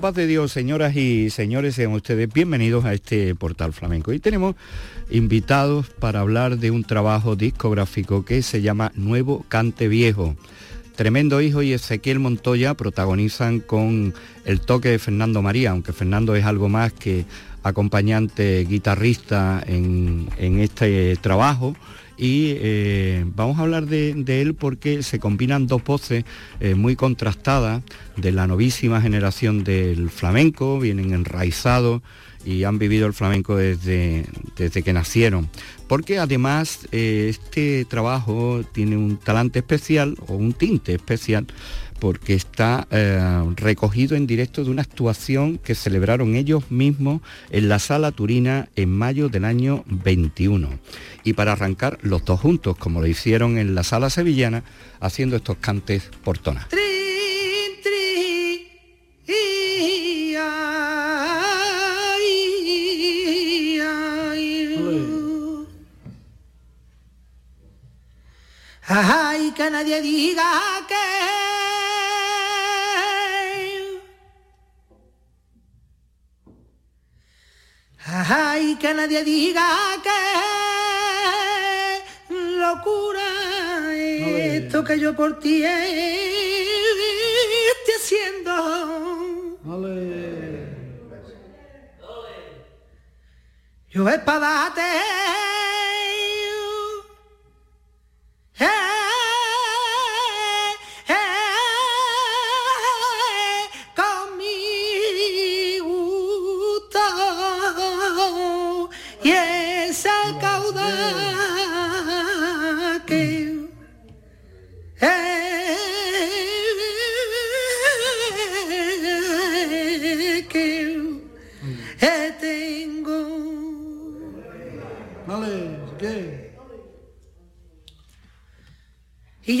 paz de Dios, señoras y señores, sean ustedes bienvenidos a este portal flamenco. Y tenemos invitados para hablar de un trabajo discográfico que se llama Nuevo Cante Viejo. Tremendo Hijo y Ezequiel Montoya protagonizan con el toque de Fernando María, aunque Fernando es algo más que acompañante guitarrista en este trabajo y eh, vamos a hablar de, él porque se combinan dos voces eh, muy contrastadas de la novísima generación del flamenco, vienen enraizados y han vivido el flamenco desde, desde que nacieron. Porque además eh, este trabajo tiene un talante especial o un tinte especial porque está eh, recogido en directo de una actuación que celebraron ellos mismos en la Sala Turina en mayo del año 21. Y para arrancar los dos juntos, como lo hicieron en la Sala Sevillana, haciendo estos cantes por tona. Ay, que nadie diga que que nadie diga que locura esto que yo por ti estoy haciendo. Yo espadate. Eh,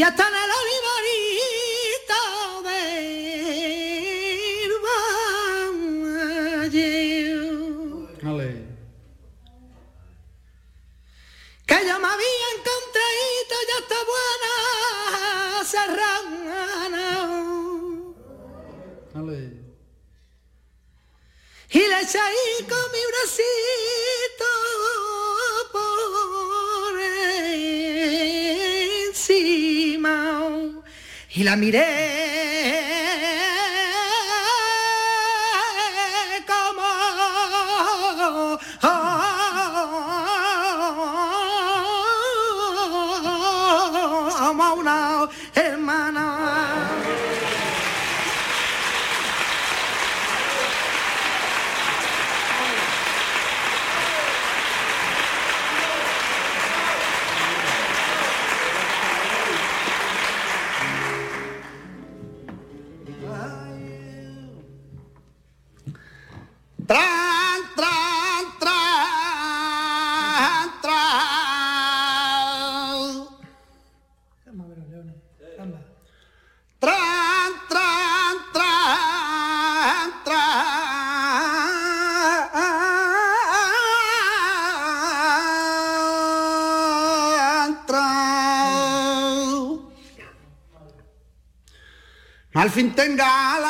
ya está en el olivarito del valle. Que yo me había encontrado, ya está buena serrana. Y le eché y la miré fin tenga la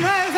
Martin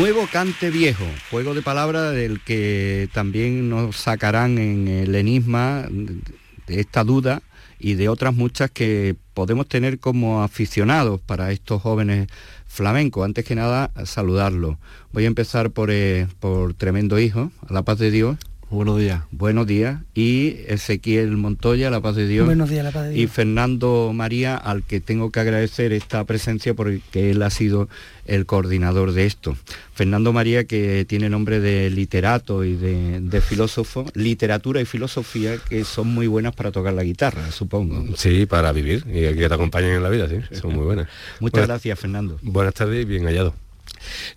Nuevo cante viejo, juego de palabras del que también nos sacarán en el enigma de esta duda y de otras muchas que podemos tener como aficionados para estos jóvenes flamencos. Antes que nada, saludarlos. Voy a empezar por, eh, por Tremendo Hijo, a la paz de Dios. Buenos días. Buenos días. Y Ezequiel Montoya, La Paz de Dios. Buenos días, La Paz de Dios. Y Fernando María, al que tengo que agradecer esta presencia porque él ha sido el coordinador de esto. Fernando María, que tiene nombre de literato y de, filósofo, literatura y filosofía que son muy buenas para tocar la guitarra, supongo. Sí, para vivir y que te acompañen en la vida, sí, son muy buenas. Muchas gracias, Fernando. Buenas tardes y bien hallado.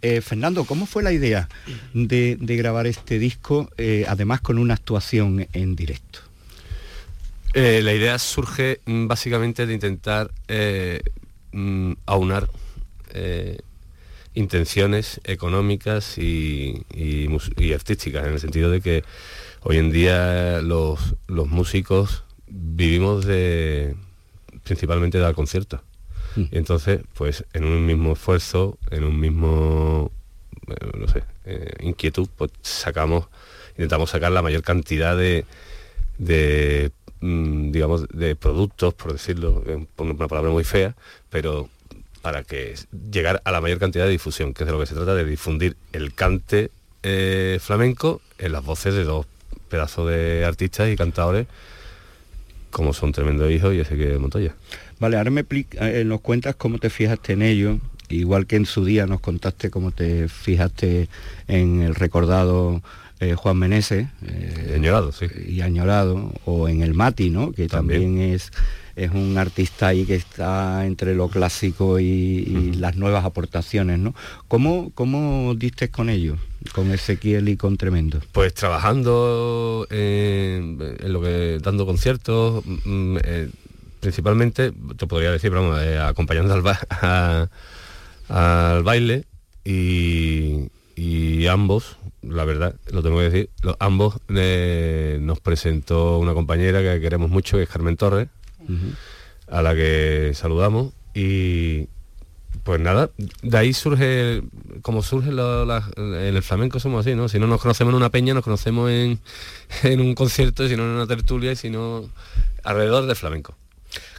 Eh, Fernando, ¿cómo fue la idea de, grabar este disco, eh, además con una actuación en directo? Eh, la idea surge mm, básicamente de intentar mm, aunar intenciones económicas y, artísticas, en el sentido de que hoy en día los, músicos vivimos de principalmente de dar conciertos Mm. entonces, pues en un mismo esfuerzo, en un mismo, eh, eh, inquietud, pues sacamos, intentamos sacar la mayor cantidad de, mm, digamos, de productos, por decirlo, por una palabra muy fea, pero para que llegar a la mayor cantidad de difusión, que es de lo que se trata, de difundir el cante eh, flamenco en las voces de dos pedazos de artistas y cantadores como son Tremendo Hijo y ese que Montoya. Vale, ahora me eh, nos cuentas cómo te fijaste en ello, igual que en su día nos contaste cómo te fijaste en el recordado eh, Juan Meneses. Eh, añorado, sí. Y añorado, o en el Mati, ¿no? Que también, es, es un artista ahí que está entre lo clásico y, las nuevas aportaciones, ¿no? ¿Cómo, ¿Cómo diste con ellos? con Ezequiel y con Tremendo? Pues trabajando en lo que dando conciertos, mm, mm, principalmente, te podría decir, vamos, eh, acompañando al, baile y, ambos la verdad, lo tengo que decir, los, ambos eh, nos presentó una compañera que queremos mucho, que es Carmen Torres, a la que saludamos y pues nada, de ahí surge, como surge en el flamenco somos así, ¿no? Si no nos conocemos en una peña, nos conocemos en, en un concierto, si no en una tertulia y si no alrededor del flamenco.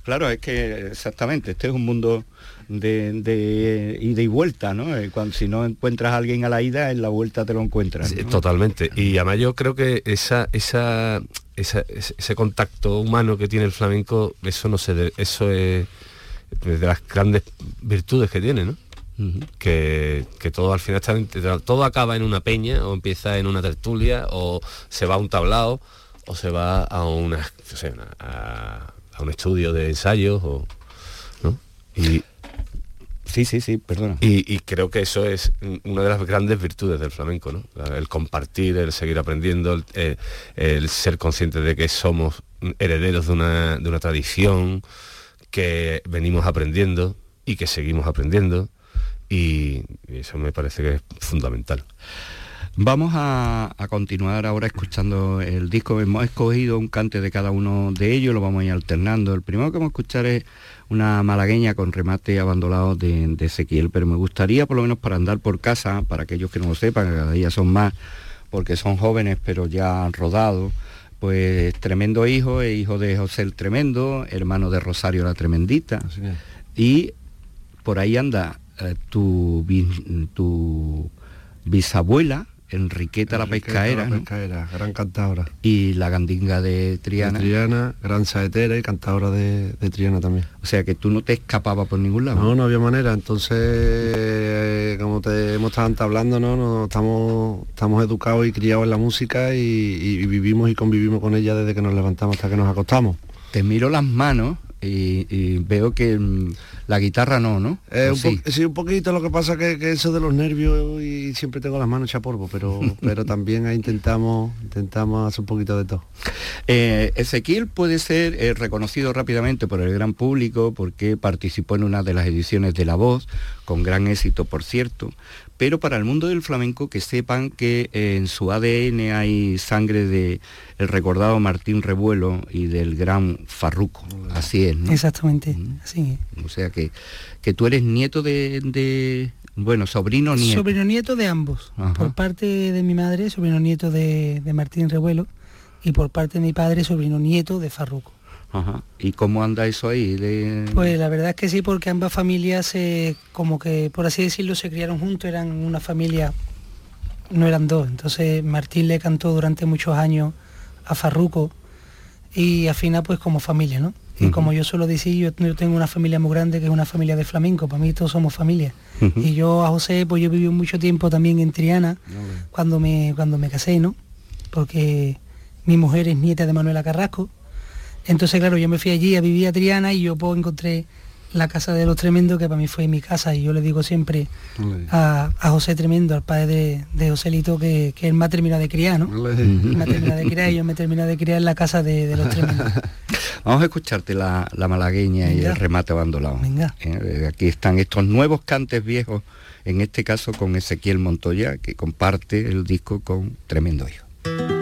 Claro, es que exactamente, este es un mundo de, ida y vuelta, ¿no? Eh, cuando, si no encuentras a alguien a la ida, en la vuelta te lo encuentras. totalmente. Y además yo creo que esa, esa, ese contacto humano que tiene el flamenco, eso no se eso es de las grandes virtudes que tiene, ¿no? que, todo al final está, todo acaba en una peña o empieza en una tertulia o se va a un tablao o se va a una, a, un estudio de ensayos o ¿no? y sí sí sí perdona y, creo que eso es una de las grandes virtudes del flamenco ¿no? el compartir el seguir aprendiendo el, eh, el ser consciente de que somos herederos de una, de una tradición que venimos aprendiendo y que seguimos aprendiendo y eso me parece que es fundamental. Vamos a, continuar ahora escuchando el disco. Hemos escogido un cante de cada uno de ellos, lo vamos a ir alternando. El primero que vamos a escuchar es una malagueña con remate abandonado de, de Ezequiel, pero me gustaría, por lo menos para andar por casa, para aquellos que no lo sepan, que cada día son más, porque son jóvenes pero ya rodados, pues tremendo hijo, es hijo de José el Tremendo, hermano de Rosario la Tremendita. Y por ahí anda eh, tu, tu bisabuela, Enriqueta, la pescaera, gran cantadora. Y la gandinga de Triana. Triana, gran saetera y cantadora de, Triana también. O sea que tú no te escapabas por ningún lado. No, no había manera. Entonces, eh, como te hemos estado hablando, ¿no? no estamos, estamos educados y criados en la música y vivimos y convivimos con ella desde que nos levantamos hasta que nos acostamos. Te miro las manos y, veo que mm, la guitarra no, ¿no? Eh, sí? un poquito, lo que pasa que, que eso de los nervios y siempre tengo las manos hechas polvo, pero, pero también intentamos, intentamos hacer un poquito de todo. Eh, Ezequiel puede ser eh, reconocido rápidamente por el gran público porque participó en una de las ediciones de La Voz, con gran éxito por cierto, pero para el mundo del flamenco que sepan que en su ADN hay sangre de el recordado Martín Revuelo y del gran Farruco. Así es, ¿no? Exactamente, así O sea que, que tú eres nieto de, bueno, sobrino nieto. Sobrino nieto de ambos. Por parte de mi madre, sobrino nieto de, de Martín Revuelo y por parte de mi padre, sobrino nieto de Farruco. ¿Y cómo anda eso ahí? Pues la verdad es que sí, porque ambas familias, como que, por así decirlo, se criaron juntos, eran una familia, no eran dos. Entonces Martín le cantó durante muchos años a Farruco y al final pues como familia, ¿no? Y como yo suelo decir, yo, yo, tengo una familia muy grande que es una familia de flamenco, para mí todos somos familia. Y yo a José, pues yo viví mucho tiempo también en Triana, cuando, me, cuando me casé, ¿no? Porque mi mujer es nieta de Manuela Carrasco, entonces, claro, yo me fui allí a vivir a Triana y yo pues, encontré la casa de los tremendos, que para mí fue mi casa, y yo le digo siempre a, José Tremendo, al padre de, de Joselito, que, que, él me ha terminado de criar, ¿no? me ha terminado de criar y yo me he terminado de criar en la casa de, los tremendos. Vamos a escucharte la, malagueña y el remate abandonado. Venga. Eh, aquí están estos nuevos cantes viejos, en este caso con Ezequiel Montoya, que comparte el disco con Tremendo Hijo.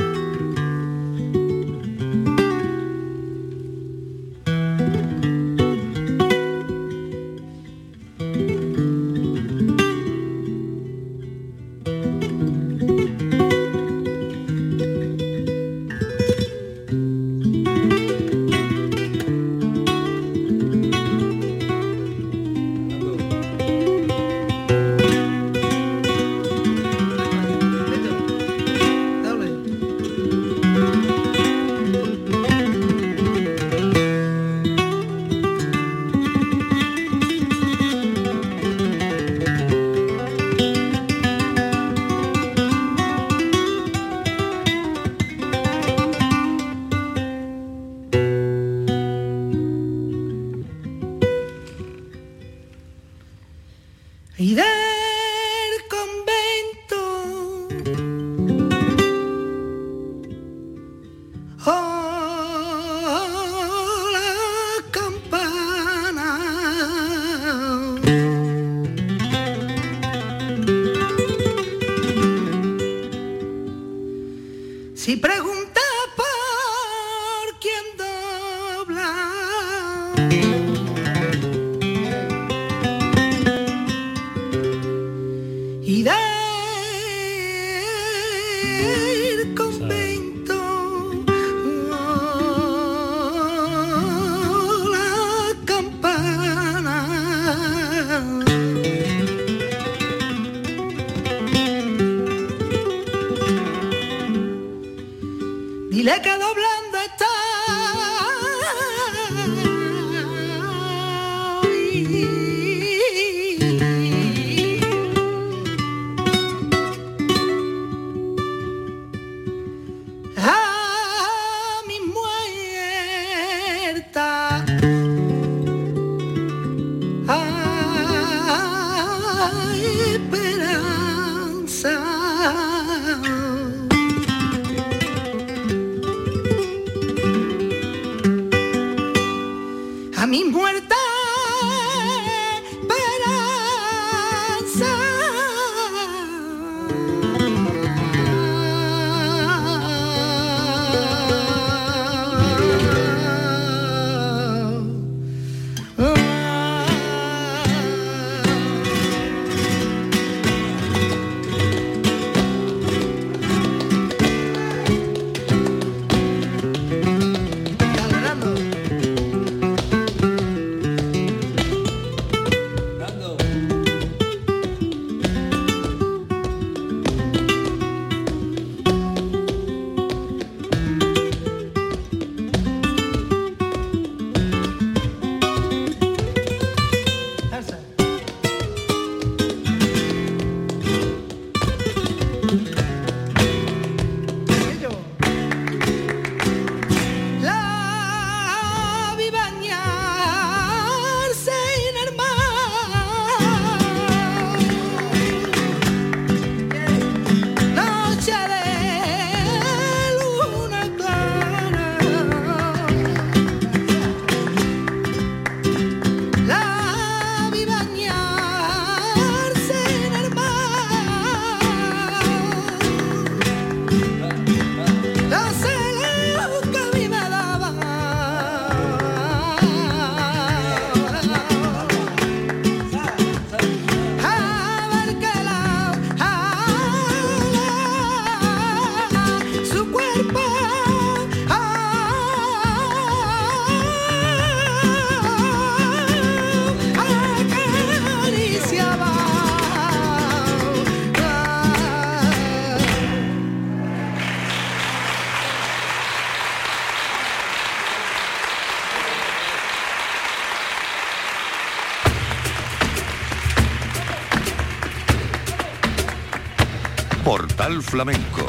Flamenco.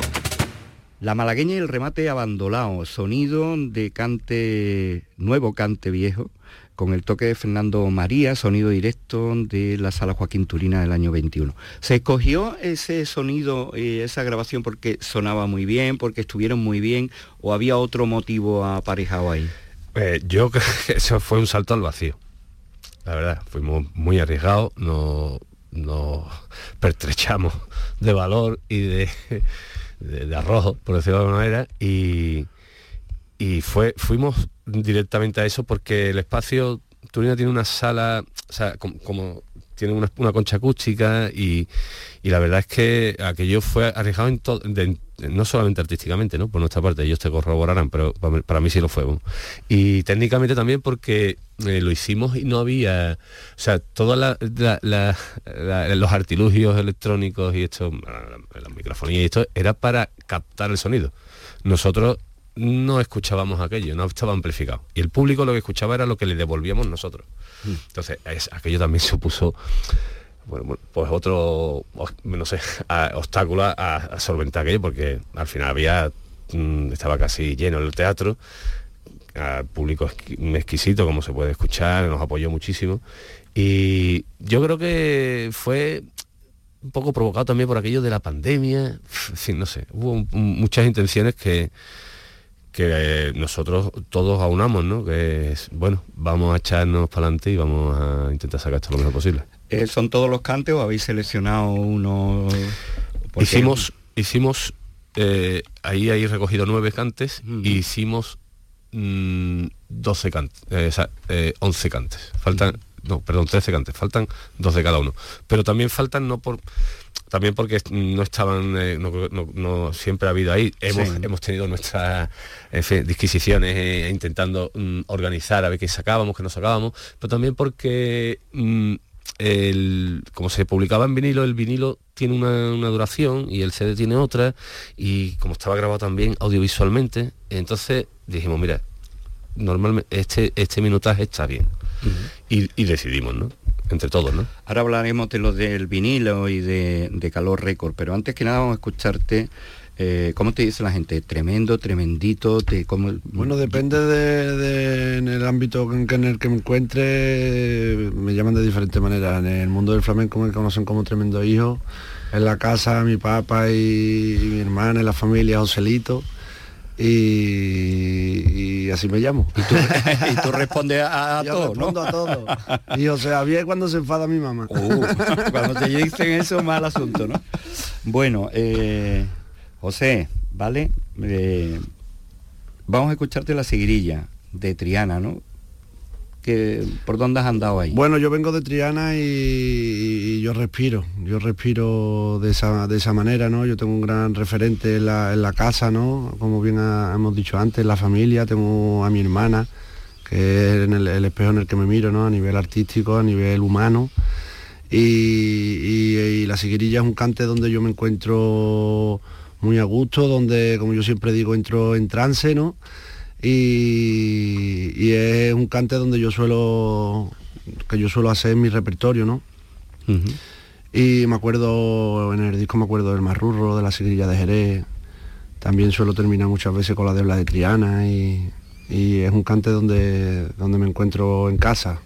La malagueña y el remate abandonado, sonido de cante nuevo, cante viejo, con el toque de Fernando María, sonido directo de la sala Joaquín Turina del año 21. ¿Se escogió ese sonido y esa grabación porque sonaba muy bien, porque estuvieron muy bien, o había otro motivo aparejado ahí? Eh, yo creo que eso fue un salto al vacío. La verdad, fuimos muy arriesgados, nos, nos pertrechamos de valor y de, de, arrojo, por decirlo de alguna manera, y, y fue, fuimos directamente a eso porque el espacio Turina tiene una sala, como tiene una, una concha acústica y, y la verdad es que aquello fue arriesgado en to- de- no solamente artísticamente, ¿no? Por nuestra parte, ellos te corroborarán, pero para mí, sí lo fue. Y técnicamente también porque eh, lo hicimos y no había, o sea, todos los artilugios electrónicos y esto, la, la y esto, era para captar el sonido. Nosotros no escuchábamos aquello, no estaba amplificado. Y el público lo que escuchaba era lo que le devolvíamos nosotros. Entonces, es- aquello también supuso bueno, pues otro, no sé, a- obstáculo a, a solventar aquello, porque al final había, mm, estaba casi lleno el teatro, al público exqui- exquisito, como se puede escuchar, nos apoyó muchísimo. Y yo creo que fue un poco provocado también por aquello de la pandemia, en fin, no sé, hubo un- muchas intenciones que, que eh, nosotros todos aunamos, ¿no? Que es, bueno, vamos a echarnos para adelante y vamos a intentar sacar esto lo mejor posible. Eh, ¿Son todos los cantes o habéis seleccionado uno? Hicimos, hicimos eh, ahí hay recogido nueve cantes y hicimos 12 cantes, eh, 11 cantes. Faltan, no, perdón, 13 cantes, faltan dos de cada uno. Pero también faltan no por también porque no estaban, eh, no, siempre ha habido ahí. Hemos, hemos tenido nuestras disquisiciones eh, intentando mm, organizar a ver qué sacábamos, qué no sacábamos, pero también porque mm, como se publicaba en vinilo, el vinilo tiene una, duración y el CD tiene otra, y como estaba grabado también audiovisualmente, entonces dijimos, mira, normalmente este, este minutaje está bien. y, decidimos, ¿no? Entre todos, ¿no? Ahora hablaremos de lo del vinilo y de, Calor Récord, pero antes que nada vamos a escucharte eh, ¿Cómo te dice la gente? ¿Tremendo, tremendito? Te, Bueno, depende de, en el ámbito en, en, el que me encuentre, me llaman de diferentes maneras. En el mundo del flamenco me conocen como tremendo hijo. En la casa, mi papá y, mi hermana, en la familia, Joselito. Y, así me llamo. Y tú, respondes a, a todo, respondo a todo. Y o sea, bien cuando se enfada mi mamá. Uh, cuando te dicen eso, mal asunto, ¿no? Bueno, eh, José, ¿vale? Eh, vamos a escucharte la seguirilla de Triana, ¿no? Que, ¿Por dónde has andado ahí? Bueno, yo vengo de Triana y, yo respiro, yo respiro de esa, de esa manera, ¿no? Yo tengo un gran referente en la, casa, ¿no? Como bien hemos dicho antes, la familia, tengo a mi hermana, que es el, el, espejo en el que me miro, ¿no? A nivel artístico, a nivel humano. Y, y la seguirilla es un cante donde yo me encuentro muy a gusto, donde, como yo siempre digo, entro en trance, ¿no? Y, es un cante donde yo suelo, que yo suelo hacer mi repertorio, ¿no? Y me acuerdo, en el disco me acuerdo del Marrurro, de la Sigrilla de Jerez, también suelo terminar muchas veces con la Debla de Triana y, y es un cante donde, donde me encuentro en casa.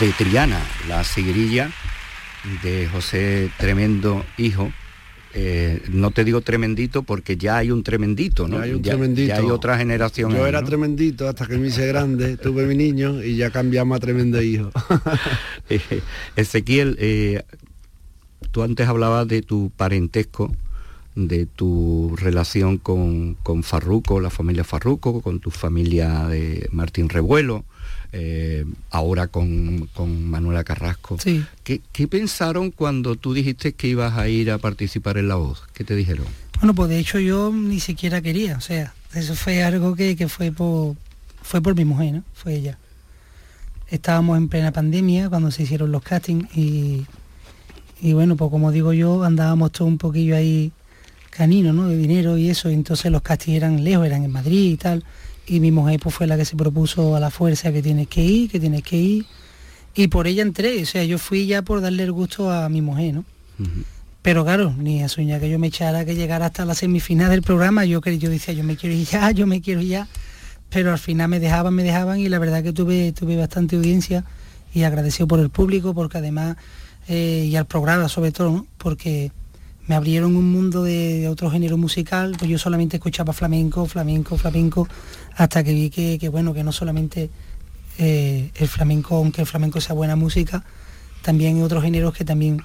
De Triana, la sigrilla de José Tremendo Hijo. Eh, no te digo tremendito porque ya hay un tremendito, ¿no? Ya hay un tremendito. Ya hay otra generación. Yo ahí, era ¿no? tremendito hasta que me hice grande, tuve mi niño y ya cambiamos a tremendo hijo. Eh, Ezequiel, eh, tú antes hablabas de tu parentesco, de tu relación con, con Farruco, la familia Farruco, con tu familia de Martín Revuelo, eh, ahora con, con Manuela Carrasco. Sí. ¿Qué, qué pensaron cuando tú dijiste que ibas a ir a participar en La Voz? ¿Qué te dijeron? Bueno, pues de hecho yo ni siquiera quería, o sea, eso fue algo que, que fue por fue por mi mujer, ¿no? Fue ella. Estábamos en plena pandemia cuando se hicieron los castings y, y bueno, pues como digo yo, andábamos todo un poquillo ahí canino, ¿no? De dinero y eso, y entonces los castings eran lejos, eran en Madrid y tal, y mi mujer pues fue la que se propuso a la fuerza que tienes que ir, que tienes que ir, y por ella entré, o sea, yo fui ya por darle el gusto a mi mujer, ¿no? Pero claro, ni a soñar que yo me echara que llegara hasta la semifinal del programa, yo yo decía, yo me quiero ir ya, yo me quiero ir ya, pero al final me dejaban, me dejaban y la verdad que tuve, tuve bastante audiencia y agradecido por el público, porque además, eh, y al programa sobre todo, ¿no? porque me abrieron un mundo de, de otro género musical, pues yo solamente escuchaba flamenco, flamenco, flamenco, hasta que vi que, que bueno, que no solamente eh, el flamenco, aunque el flamenco sea buena música, también hay otros géneros que también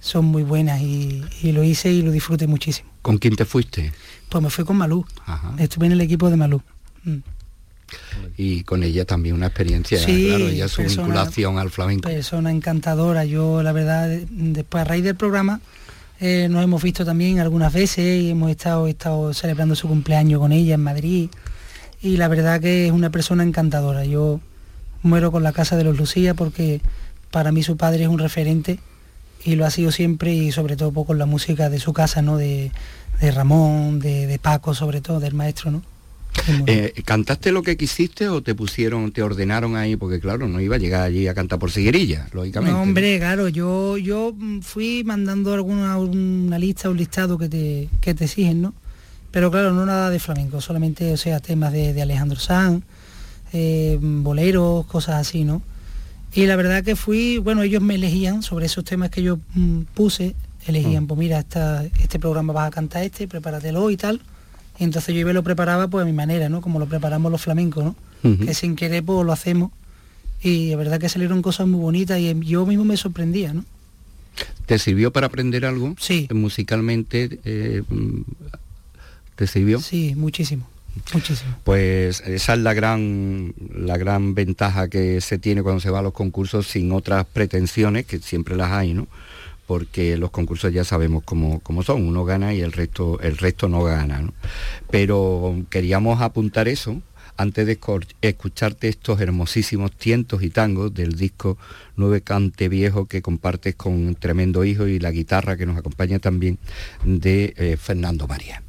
son muy buenas y, y lo hice y lo disfruté muchísimo. ¿Con quién te fuiste? Pues me fui con Malú, Ajá. estuve en el equipo de Malú. Mm. Y con ella también una experiencia, Sí, claro, ella su persona- vinculación al flamenco. persona encantadora. Yo, la verdad, de- después a raíz del programa eh, nos hemos visto también algunas veces y hemos estado, estado celebrando su cumpleaños con ella en Madrid. Y la verdad que es una persona encantadora. Yo muero con la casa de los Lucía porque para mí su padre es un referente y lo ha sido siempre y sobre todo con la música de su casa, ¿no? De, de Ramón, de, de Paco sobre todo, del maestro, ¿no? Eh, ¿Cantaste lo que quisiste o te pusieron, te ordenaron ahí? Porque claro, no iba a llegar allí a cantar por siguerilla, lógicamente. No, hombre, claro, yo, yo mm, fui mandando alguna una lista, un listado que te, que te exigen, ¿no? Pero claro, no nada de flamenco, solamente, o sea, temas de, de Alejandro Sanz, eh, boleros, cosas así, ¿no? Y la verdad que fui, bueno, ellos me elegían sobre esos temas que yo mm, puse, elegían, pues mira, esta, este programa vas a cantar este, prepáratelo y tal. Y entonces yo iba y lo preparaba pues a mi manera, ¿no? Como lo preparamos los flamencos, ¿no? Que sin querer pues lo hacemos. Y la verdad que salieron cosas muy bonitas y yo mismo me sorprendía, ¿no? ¿Te sirvió para aprender algo? Sí. Musicalmente, eh, mm, ¿te sirvió? Sí, muchísimo, muchísimo. Pues esa es la gran, la gran ventaja que se tiene cuando se va a los concursos sin otras pretensiones, que siempre las hay, ¿no? Porque los concursos ya sabemos cómo, cómo son, uno gana y el resto, el resto no gana, ¿no? Pero queríamos apuntar eso antes de escucharte estos hermosísimos tientos y tangos del disco Nueve Cante Viejo que compartes con Tremendo Hijo y la guitarra que nos acompaña también de eh, Fernando María.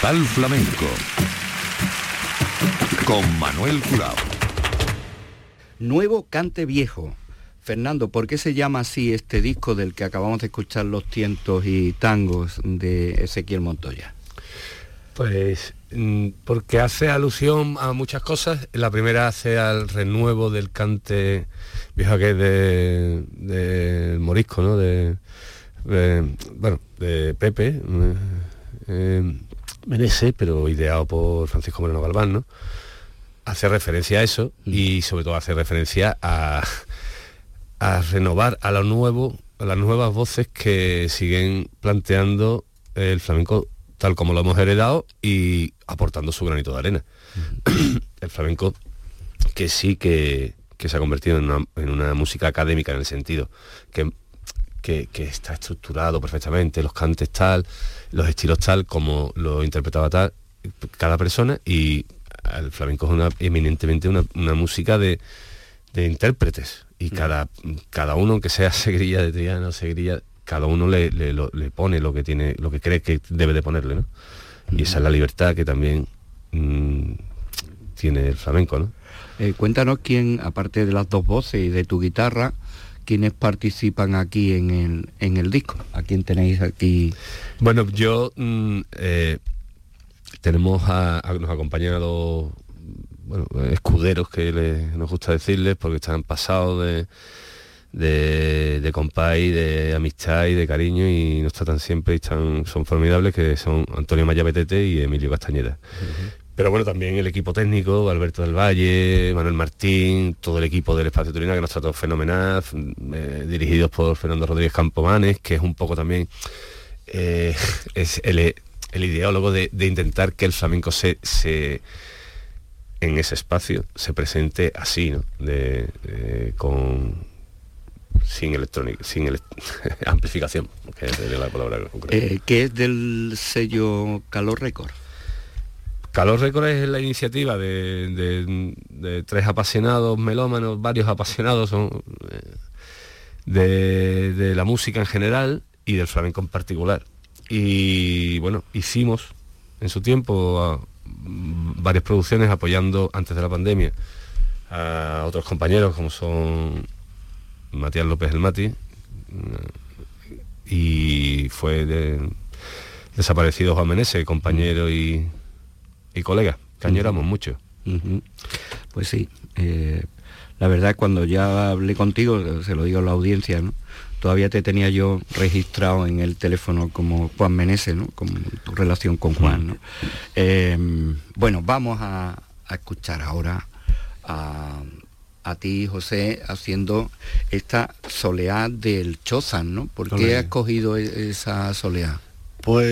Portal Flamenco con Manuel Curao. Nuevo Cante Viejo. Fernando, ¿por qué se llama así este disco del que acabamos de escuchar los tientos y tangos de Ezequiel Montoya? Pues mm, porque hace alusión a muchas cosas. La primera hace al renuevo del cante viejo que es de, de Morisco, ¿no? De, de- bueno, de Pepe. eh, eh, Menese, pero ideado por Francisco Moreno Galván, ¿no? Hace referencia a eso y sobre todo hace referencia a, a renovar a lo nuevo, a las nuevas voces que siguen planteando el flamenco tal como lo hemos heredado y aportando su granito de arena. el flamenco que sí que, que se ha convertido en una, en una música académica en el sentido que, que, que está estructurado perfectamente, los cantes tal, los estilos tal, como lo interpretaba tal cada persona y el flamenco es una, eminentemente una, una música de, de intérpretes y cada, cada uno, aunque sea segrilla de Triana segrilla, cada uno le, le- pone lo que tiene, lo que cree que debe de ponerle, ¿no? Y esa es la libertad que también mm, tiene el flamenco, ¿no? Eh, cuéntanos quién, aparte de las dos voces y de tu guitarra, quiénes participan aquí en el, en el disco. ¿A quién tenéis aquí? Bueno, yo mm, eh, tenemos a, a- nos acompañan a dos bueno, escuderos que le- nos gusta decirles porque están pasados de, de, de compay, de amistad y de cariño y nos tratan siempre y están, son formidables que son Antonio Maya Betete y Emilio Castañeda. Pero bueno, también el equipo técnico, Alberto del Valle, Manuel Martín, todo el equipo del Espacio Turina que nos trató fenomenal, eh, dirigidos por Fernando Rodríguez Campomanes, que es un poco también eh, el, ideólogo de, intentar que el flamenco se, en ese espacio se presente así, ¿no? De, de- con sin electrónica, sin amplificación, que es la palabra. Eh, que es del sello Calor Record. Calor Record es la iniciativa de, tres apasionados melómanos, varios apasionados eh, de, la música en general y del flamenco en particular. Y bueno, hicimos en su tiempo varias producciones apoyando antes de la pandemia a otros compañeros como son Matías López el Mati mm, y fue de- desaparecido Juan Menese, compañero y, y colega, que añoramos mucho. Pues sí, eh, la verdad cuando ya hablé contigo, se lo digo a la audiencia, ¿no? todavía te tenía yo registrado en el teléfono como Juan Menese, ¿no? como tu relación con Juan. ¿no? Eh, bueno, vamos a, a escuchar ahora a, a ti, José, haciendo esta soleá del Chozan, ¿no? ¿Por qué has cogido e- esa soleá? Pues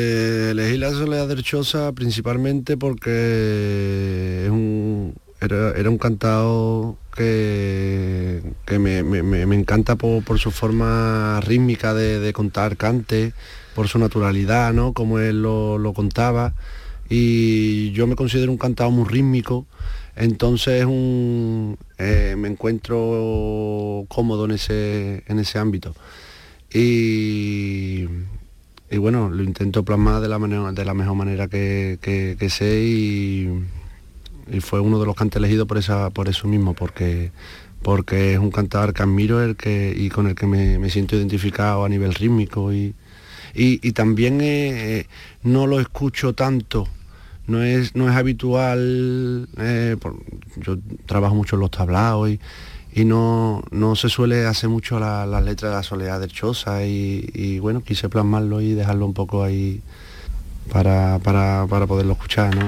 elegí la soledad del Choza principalmente porque es un, era, un cantado que, que me- me- me encanta por, por su forma rítmica de, de contar cante, por su naturalidad, ¿no? Como él lo, lo contaba. Y yo me considero un cantado muy rítmico, entonces un, eh, me encuentro cómodo en ese, en ese ámbito. Y, y bueno, lo intento plasmar de la, manera, de la mejor manera que, que- sé y, fue uno de los cantes elegidos por, esa, por eso mismo, porque, porque es un cantador que admiro el que, y con el que me, me siento identificado a nivel rítmico y, y, también eh, eh, no lo escucho tanto. No es, no es habitual, eh, yo trabajo mucho en los tablaos y, y no, no se suele hacer mucho la, la letra de la soledad del Choza y, y bueno, quise plasmarlo y dejarlo un poco ahí para, para, para poderlo escuchar, ¿no?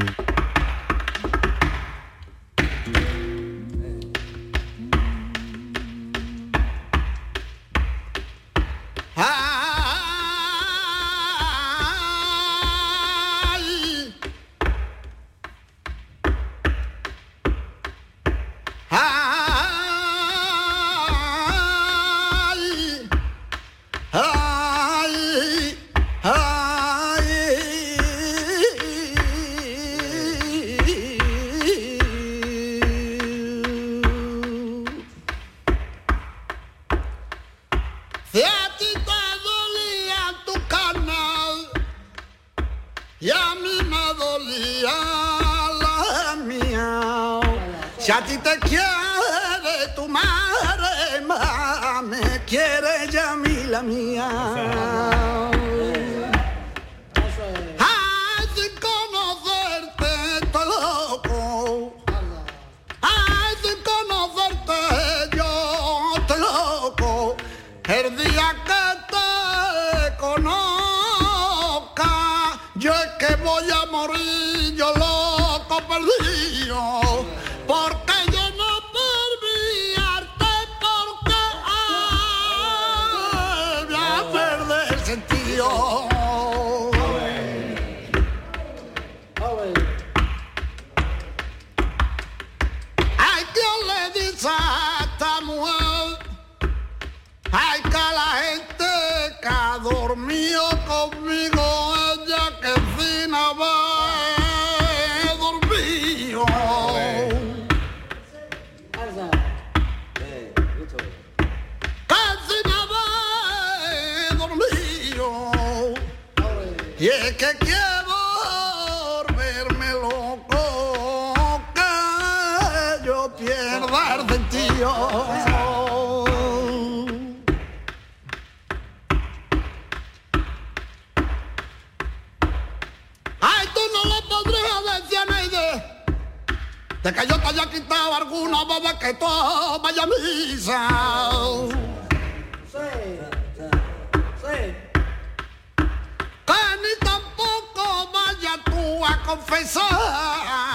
Conmigo, ella que va he dormido. Que va he dormido. Y es que quiero volverme loco, que yo pierda el sentido. De que yo te haya quitado alguna boba que tú vaya misa. que ni tampoco vaya tú a confesar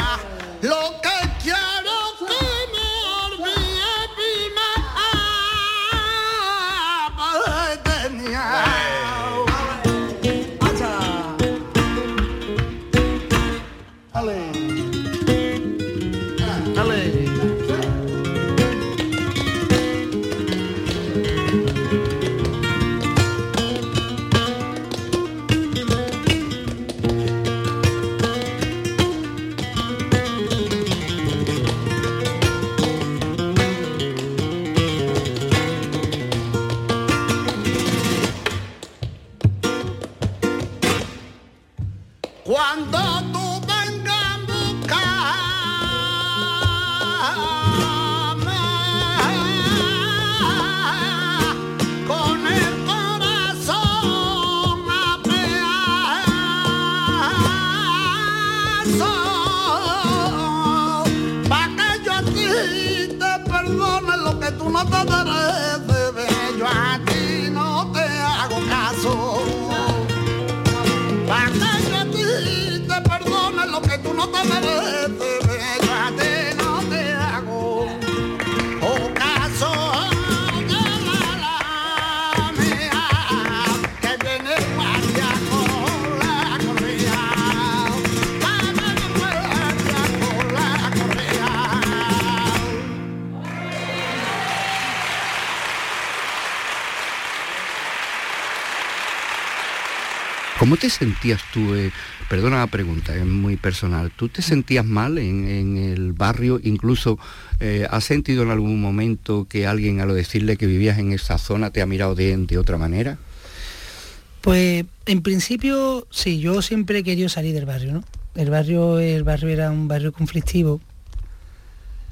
te sentías tú? eh, perdona la pregunta, es muy personal. ¿Tú te sentías mal en, el barrio? Incluso, eh, ¿has sentido en algún momento que alguien al decirle que vivías en esa zona te ha mirado de, otra manera? Pues en principio sí, yo siempre he querido salir del barrio, ¿no? El barrio, el barrio era un barrio conflictivo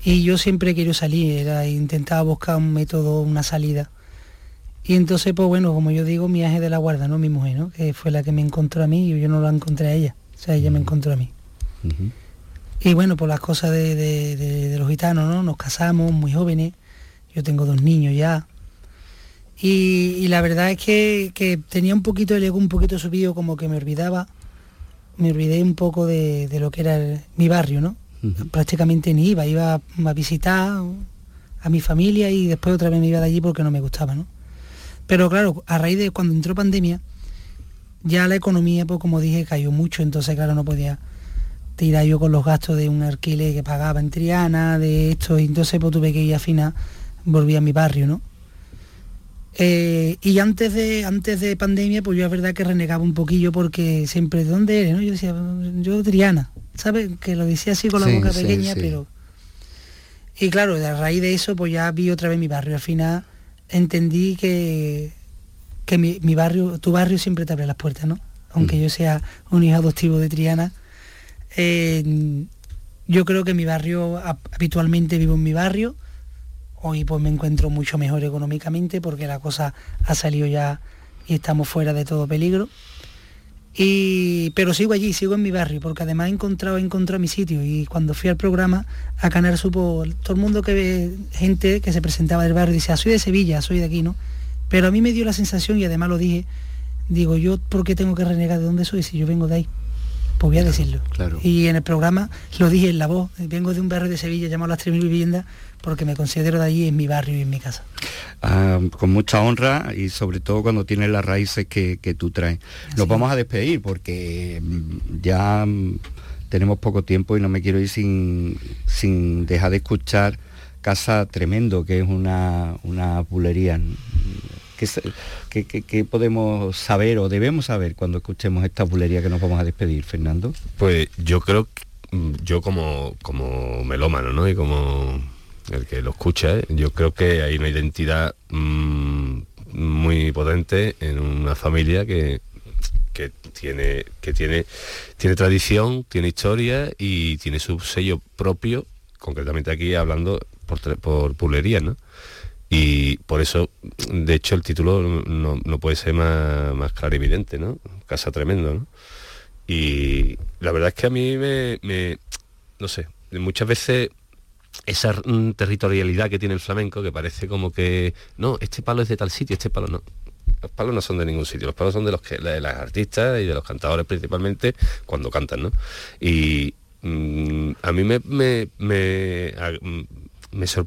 y yo siempre querido salir, era intentaba buscar un método, una salida. Y entonces, pues bueno, como yo digo, mi ángel de la guarda, ¿no? Mi mujer, ¿no? Que fue la que me encontró a mí y yo no la encontré a ella. O sea, ella me encontró a mí. Y bueno, por las cosas de, de- de- de los gitanos, ¿no? Nos casamos muy jóvenes, yo tengo dos niños ya. Y, y la verdad es que, que tenía un poquito el ego un poquito subido, como que me olvidaba, me olvidé un poco de, de lo que era el- mi barrio, ¿no? Prácticamente ni iba, iba a visitar a mi familia y después otra vez me iba de allí porque no me gustaba, ¿no? Pero claro, a raíz de cuando entró pandemia, ya la economía, pues como dije, cayó mucho, entonces claro, no podía tirar yo con los gastos de un alquiler que pagaba en Triana, de esto, y entonces pues tuve que ir a final, volví a mi barrio, ¿no? Eh, y antes de, antes de pandemia, pues yo es verdad que renegaba un poquillo porque siempre, ¿de dónde eres? no? Yo decía, yo Triana, ¿sabes? Que lo decía así con la Sí, boca sí, pequeña, sí. pero... Y claro, a raíz de eso, pues ya vi otra vez mi barrio. Al final entendí que, que mi, barrio, tu barrio siempre te abre las puertas, ¿no? Aunque mm. yo sea un hijo adoptivo de Triana, eh, yo creo que mi barrio, habitualmente vivo en mi barrio, hoy pues me encuentro mucho mejor económicamente porque la cosa ha salido ya y estamos fuera de todo peligro. Y, pero sigo allí, sigo en mi barrio, porque además he encontrado, he encontrado mi sitio. Y cuando fui al programa, a Canar supo, todo el mundo que ve, gente que se presentaba del barrio, dice, ah, soy de Sevilla, soy de aquí, ¿no? Pero a mí me dio la sensación, y además lo dije, digo, yo, ¿por qué tengo que renegar de dónde soy si yo vengo de ahí? Pues voy a decirlo. Claro. Y en el programa lo dije en la voz, vengo de un barrio de Sevilla llamado Las 3.000 Viviendas, porque me considero de allí en mi barrio y en mi casa. Ah, con mucha honra y sobre todo cuando tienes las raíces que, tú traes. Nos vamos a despedir porque mm, ya mm, tenemos poco tiempo y no me quiero ir sin, sin dejar de escuchar Casa Tremendo, que es una, una bulería. ¿Qué, podemos saber o debemos saber cuando escuchemos esta bulería que nos vamos a despedir, Fernando? Pues yo creo que mm, yo como, como melómano, ¿no? Y como el que lo escucha, ¿eh? yo creo que hay una identidad mm, muy potente en una familia que, tiene, que tiene, tiene tradición, tiene historia y tiene su sello propio, concretamente aquí hablando por, por pulería, ¿no? Y por eso, de hecho, el título no, puede ser más, más claro evidente, ¿no? Casa tremendo, ¿no? Y la verdad es que a mí me no sé, muchas veces esa mm, territorialidad que tiene el flamenco, que parece como que, no, este palo es de tal sitio, este palo no. Los palos no son de ningún sitio, los palos son de los que de las artistas y de los cantadores principalmente cuando cantan, ¿no? Y mm, a mí me, me, mm,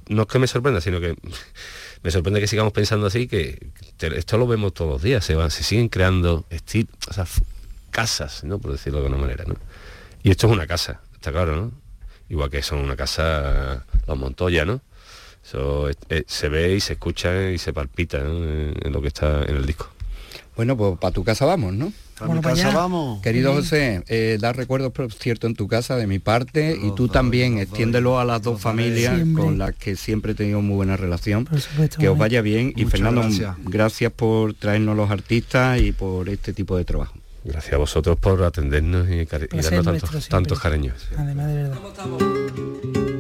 no es que me sorprenda, sino que me sorprende que sigamos pensando así, que esto lo vemos todos los días, se van, se siguen creando casas, ¿no? Por decirlo de alguna manera, ¿no? Y esto es una casa, está claro, ¿no? Igual que son una casa, los Montoya, ¿no? Eso eh, se ve y se escucha y se palpita en, lo que está en el disco. Bueno, pues para tu casa vamos, ¿no? Para mi casa vamos. Querido José, eh, dar recuerdos, por cierto, en tu casa de mi parte y tú también, extiéndelo a las dos familias con las que siempre he tenido muy buena relación. que os vaya bien y Fernando, gracias por traernos los artistas y por este tipo de trabajo. Gracias a vosotros por atendernos y, darnos tantos, tantos cariños. Además de verdad.